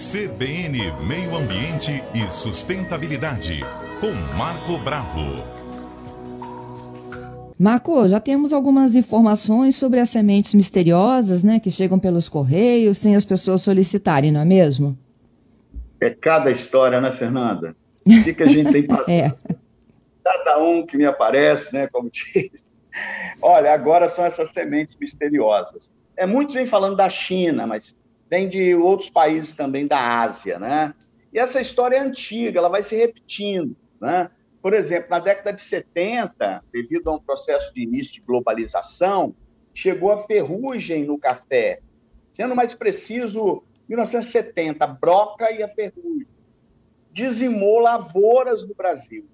CBN Meio Ambiente e Sustentabilidade, com Marco Bravo. Marco, já temos algumas informações sobre as sementes misteriosas, né, que chegam pelos correios sem as pessoas solicitarem, não é mesmo? É cada história, né, Fernanda? O que, que a gente tem passado? é. Cada um que me aparece, né, como diz. Olha, agora são essas sementes misteriosas. É, muitos vêm falando da China, mas vem de outros países também da Ásia, né? E essa história é antiga, ela vai se repetindo, né? Por exemplo, na década de 70, devido a um processo de início de globalização, chegou a ferrugem no café. Sendo mais preciso, 1970, a broca e a ferrugem. Dizimou lavouras no Brasil.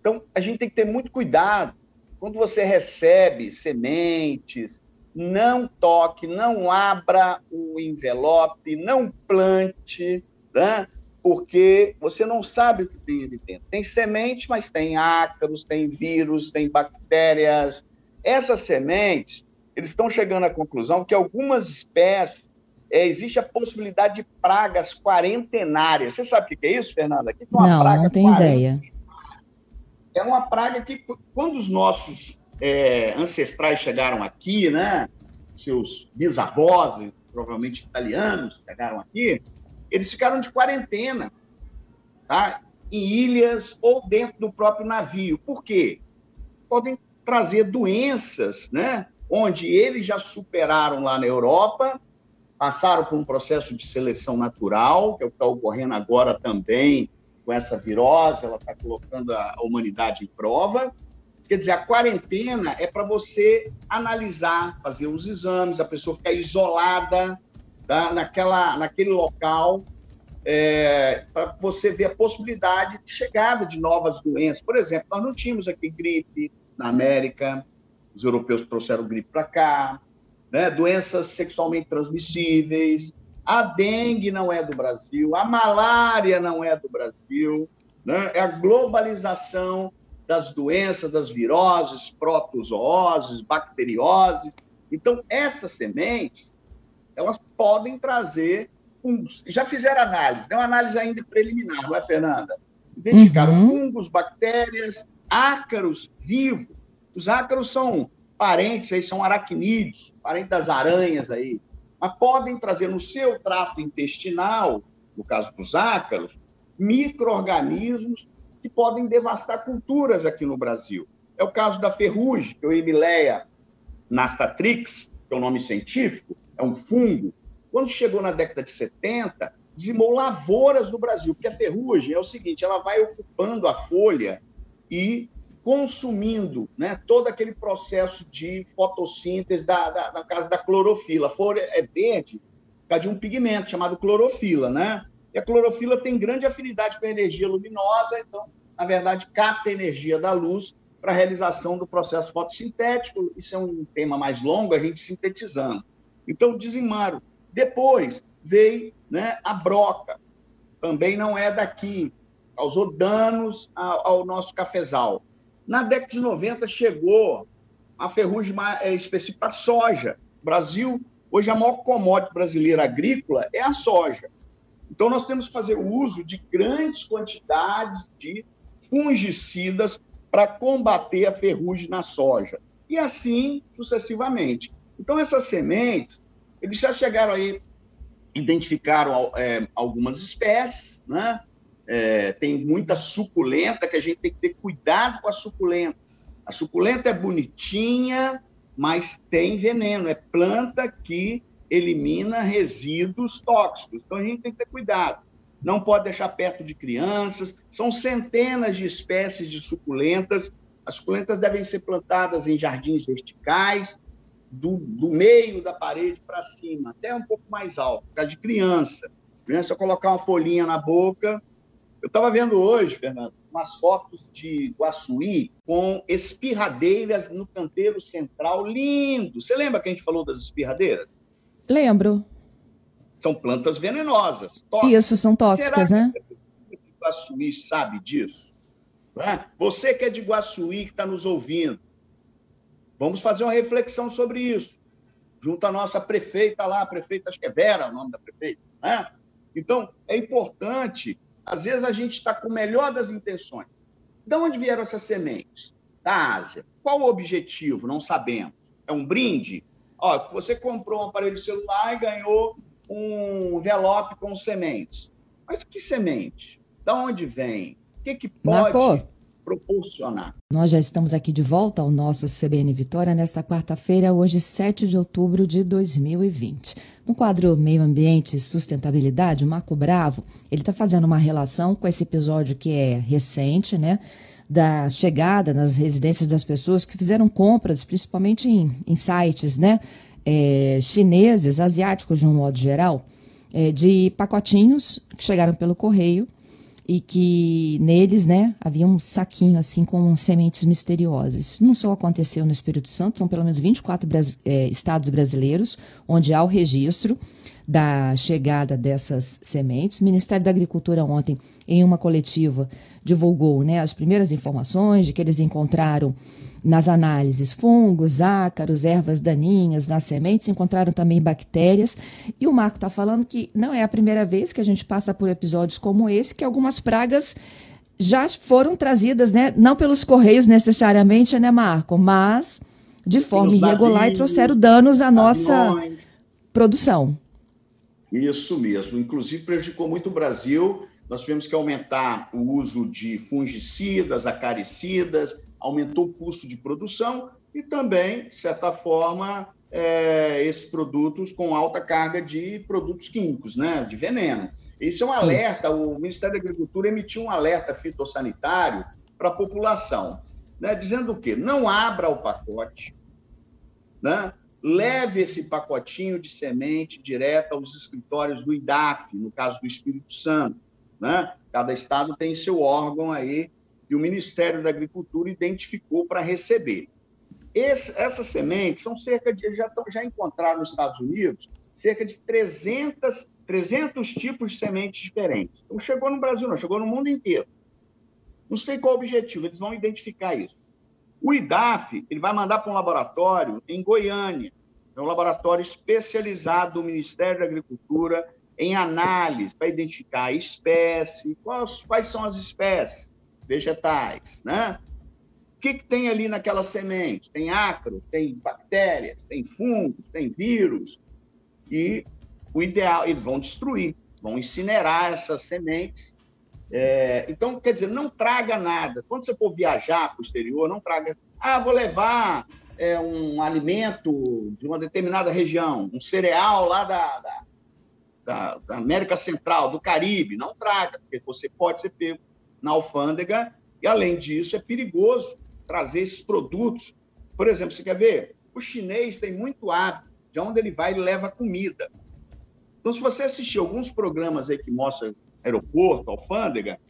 Então, a gente tem que ter muito cuidado. Quando você recebe sementes, não toque, não abra o envelope, não plante, né? porque você não sabe o que tem ali dentro. Tem semente, mas tem ácaros, tem vírus, tem bactérias. Essas sementes, eles estão chegando à conclusão que algumas espécies é, existe a possibilidade de pragas quarentenárias. Você sabe o que é isso, Fernanda? Que é não, não tenho ideia. É uma praga que, quando os nossos é, ancestrais chegaram aqui, né? Seus bisavós, provavelmente italianos, chegaram aqui, eles ficaram de quarentena, tá? Em ilhas ou dentro do próprio navio. Por quê? Podem trazer doenças, né? Onde eles já superaram lá na Europa, passaram por um processo de seleção natural, que é o que está ocorrendo agora também com essa virose, ela está colocando a humanidade em prova. Quer dizer, a quarentena é para você analisar, fazer os exames, a pessoa ficar isolada, tá? naquela, naquele local, é, para você ver a possibilidade de chegada de novas doenças. Por exemplo, nós não tínhamos aqui gripe na América, os europeus trouxeram gripe para cá, né? doenças sexualmente transmissíveis, a dengue não é do Brasil, a malária não é do Brasil, né? é a globalização das doenças, das viroses, protozooses, bacterioses. Então, essas sementes, elas podem trazer fungos. Já fizeram análise, é uma análise ainda preliminar, não é, Fernanda? Identificaram uhum. fungos, bactérias, ácaros vivos. Os ácaros são parentes, aí são aracnídeos, parentes das aranhas aí. Mas podem trazer no seu trato intestinal, no caso dos ácaros, micro-organismos que podem devastar culturas aqui no Brasil. É o caso da ferrugem, que é o Emileia nastatrix, que é o nome científico, é um fungo. Quando chegou na década de 70, dizimou lavouras no Brasil, porque a ferrugem é o seguinte, ela vai ocupando a folha e consumindo né, todo aquele processo de fotossíntese da, da, na casa da clorofila. A folha é verde por causa de um pigmento chamado clorofila, né? E a clorofila tem grande afinidade com a energia luminosa, então, na verdade, capta a energia da luz para a realização do processo fotossintético. Isso é um tema mais longo, a gente sintetizando. Então, dizimaram. Depois veio né, a broca, também não é daqui, causou danos ao, nosso cafezal. Na década de 90 chegou a ferrugem é, específica para soja. Brasil, hoje a maior commodity brasileira agrícola é a soja. Então nós temos que fazer uso de grandes quantidades de fungicidas para combater a ferrugem na soja. E assim sucessivamente. Então, essas sementes, eles já chegaram aí, identificaram é, algumas espécies, né? É, tem muita suculenta, que a gente tem que ter cuidado com a suculenta. A suculenta é bonitinha, mas tem veneno, é planta que elimina resíduos tóxicos. Então a gente tem que ter cuidado. Não pode deixar perto de crianças. São centenas de espécies de suculentas. As suculentas devem ser plantadas em jardins verticais, do, do meio da parede para cima, até um pouco mais alto, por causa de criança. Criança colocar uma folhinha na boca. Eu estava vendo hoje, Fernando, umas fotos de Guaçuí com espirradeiras no canteiro central, lindo. Você lembra que a gente falou das espirradeiras? Lembro. São plantas venenosas. Tóxicas. Isso, são tóxicas, Será né? Que de Guaçuí sabe disso? Você que é de Guaçuí, que está nos ouvindo, Vamos fazer uma reflexão sobre isso, junto à nossa prefeita lá, a prefeita, acho que é Vera o nome da prefeita, né? Então, é importante, às vezes a gente está com o melhor das intenções. De onde vieram essas sementes? Da Ásia. Qual o objetivo? Não sabemos. É um brinde? Ó, você comprou um aparelho celular e ganhou um envelope com sementes. Mas que semente? Da onde vem? O que, que pode Marco, proporcionar? Nós já estamos aqui de volta ao nosso CBN Vitória nesta quarta-feira, hoje 7 de outubro de 2020. No quadro Meio Ambiente e Sustentabilidade, o Marco Bravo, ele está fazendo uma relação com esse episódio que é recente, né? Da chegada nas residências das pessoas que fizeram compras, principalmente em, em sites, né? É, chineses, asiáticos de um modo geral, é, de pacotinhos que chegaram pelo correio e que neles, né, havia um saquinho assim com sementes misteriosas. Não só aconteceu no Espírito Santo, são pelo menos 24 é, estados brasileiros onde há o registro da chegada dessas sementes. O Ministério da Agricultura ontem, em uma coletiva, divulgou né, as primeiras informações de que eles encontraram nas análises fungos, ácaros, ervas daninhas nas sementes, encontraram também bactérias. E o Marco está falando que não é a primeira vez que a gente passa por episódios como esse, que algumas pragas já foram trazidas, né? Não pelos correios necessariamente, né, Marco? Mas de forma irregular e trouxeram danos à nossa produção. Isso mesmo. Inclusive prejudicou muito o Brasil. Nós tivemos que aumentar o uso de fungicidas, acaricidas, aumentou o custo de produção e também, de certa forma, é, esses produtos com alta carga de produtos químicos, né, de veneno. Isso é um alerta, Isso. o Ministério da Agricultura emitiu um alerta fitossanitário para a população, né, dizendo o quê? Não abra o pacote, né? leve esse pacotinho de semente direto aos escritórios do IDAF, no caso do Espírito Santo. Né? Cada estado tem seu órgão aí e o Ministério da Agricultura identificou para receber. Essas sementes são cerca de, já, já encontraram nos Estados Unidos, cerca de 300, 300 tipos de sementes diferentes. Então, chegou no Brasil, não, chegou no mundo inteiro. Não sei qual o objetivo, eles vão identificar isso. O IDAF ele vai mandar para um laboratório em Goiânia, é um laboratório especializado do Ministério da Agricultura em análise para identificar a espécie, quais, quais são as espécies, vegetais, né? O que, que tem ali naquela semente? Tem ácaro, tem bactérias, tem fungos, tem vírus. E o ideal, eles vão destruir, vão incinerar essas sementes. É, então, quer dizer, não traga nada. Quando você for viajar para o exterior, não traga. Ah, vou levar é, um alimento de uma determinada região, um cereal lá da, da, da, da América Central, do Caribe. Não traga, porque você pode ser pego na alfândega, e além disso, é perigoso trazer esses produtos. Por exemplo, você quer ver? O chinês tem muito hábito, de onde ele vai, ele leva comida. Então, se você assistir alguns programas aí que mostram aeroporto, alfândega,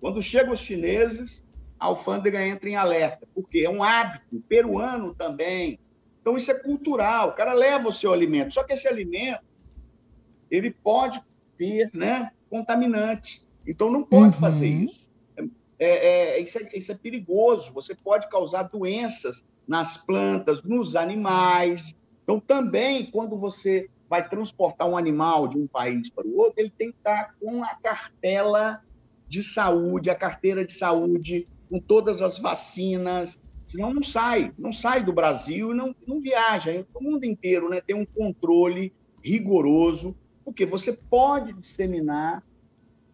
quando chegam os chineses, a alfândega entra em alerta, porque é um hábito, peruano também. Então, isso é cultural, o cara leva o seu alimento, só que esse alimento, ele pode ter né, contaminantes, então não pode uhum. fazer isso é, é, isso, é, isso é perigoso. Você pode causar doenças nas plantas, nos animais. Então, também, quando você vai transportar um animal de um país para o outro, ele tem que estar com a cartela de saúde, a carteira de saúde, com todas as vacinas, senão não sai, não sai do Brasil não, não viaja. O mundo inteiro né, tem um controle rigoroso, porque você pode disseminar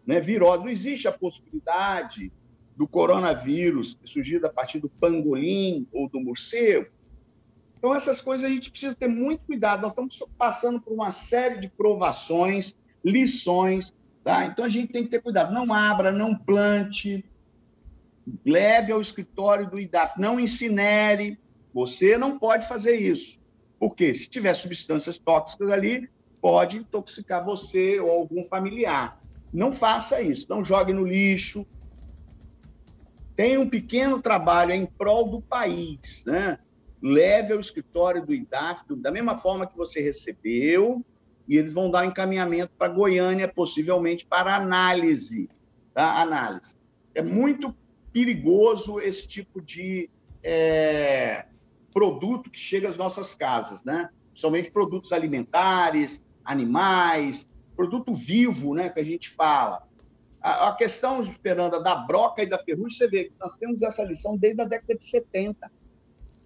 né, virose. Não existe a possibilidade do coronavírus, surgido a partir do pangolim ou do morcego. Então, essas coisas a gente precisa ter muito cuidado. Nós estamos passando por uma série de provações, lições, tá? Então, a gente tem que ter cuidado. Não abra, não plante, leve ao escritório do IDAF, não incinere. Você não pode fazer isso. Porque se tiver substâncias tóxicas ali, pode intoxicar você ou algum familiar. Não faça isso. Não jogue no lixo, tem um pequeno trabalho em prol do país, né? Leve ao escritório do IDAF, da mesma forma que você recebeu, e eles vão dar um encaminhamento para Goiânia, possivelmente para análise, tá? Análise. É muito perigoso esse tipo de é, produto que chega às nossas casas, né? Principalmente produtos alimentares, animais, produto vivo, né, que a gente fala. A, a questão, Fernanda, da broca e da ferrugem, você vê que nós temos essa lição desde a década de 70.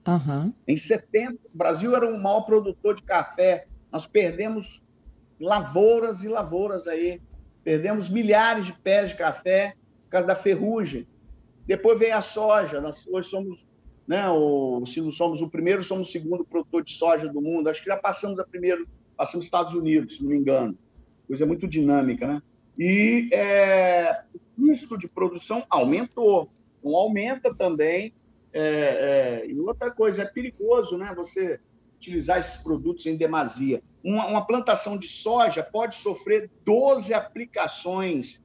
Uhum. Em 70, o Brasil era o maior produtor de café. Nós perdemos lavouras e lavouras aí. Perdemos milhares de pés de café por causa da ferrugem. Depois veio a soja. Nós hoje somos, né, o, se não somos o primeiro, somos o segundo produtor de soja do mundo. Acho que já passamos a primeiro, passamos Estados Unidos, se não me engano. Coisa muito dinâmica, né? E é, o risco de produção aumentou. Então, aumenta também. É, é, e outra coisa, é perigoso, né? Você utilizar esses produtos em demasia. Uma, uma, plantação de soja pode sofrer 12 aplicações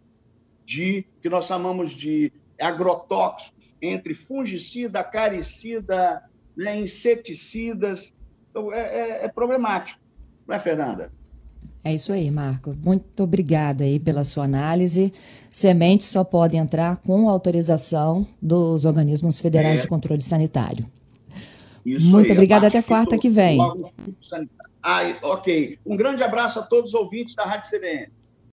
de que nós chamamos de agrotóxicos, entre fungicida, acaricida, né, inseticidas. Então, é, é, é problemático, não é, Fernanda? É isso aí, Marco. Muito obrigada aí pela sua análise. Sementes só podem entrar com autorização dos organismos federais é. de controle sanitário. Isso Muito aí, obrigada. Até quarta que vem. Ah, ok. Um grande abraço a todos os ouvintes da Rádio CBN.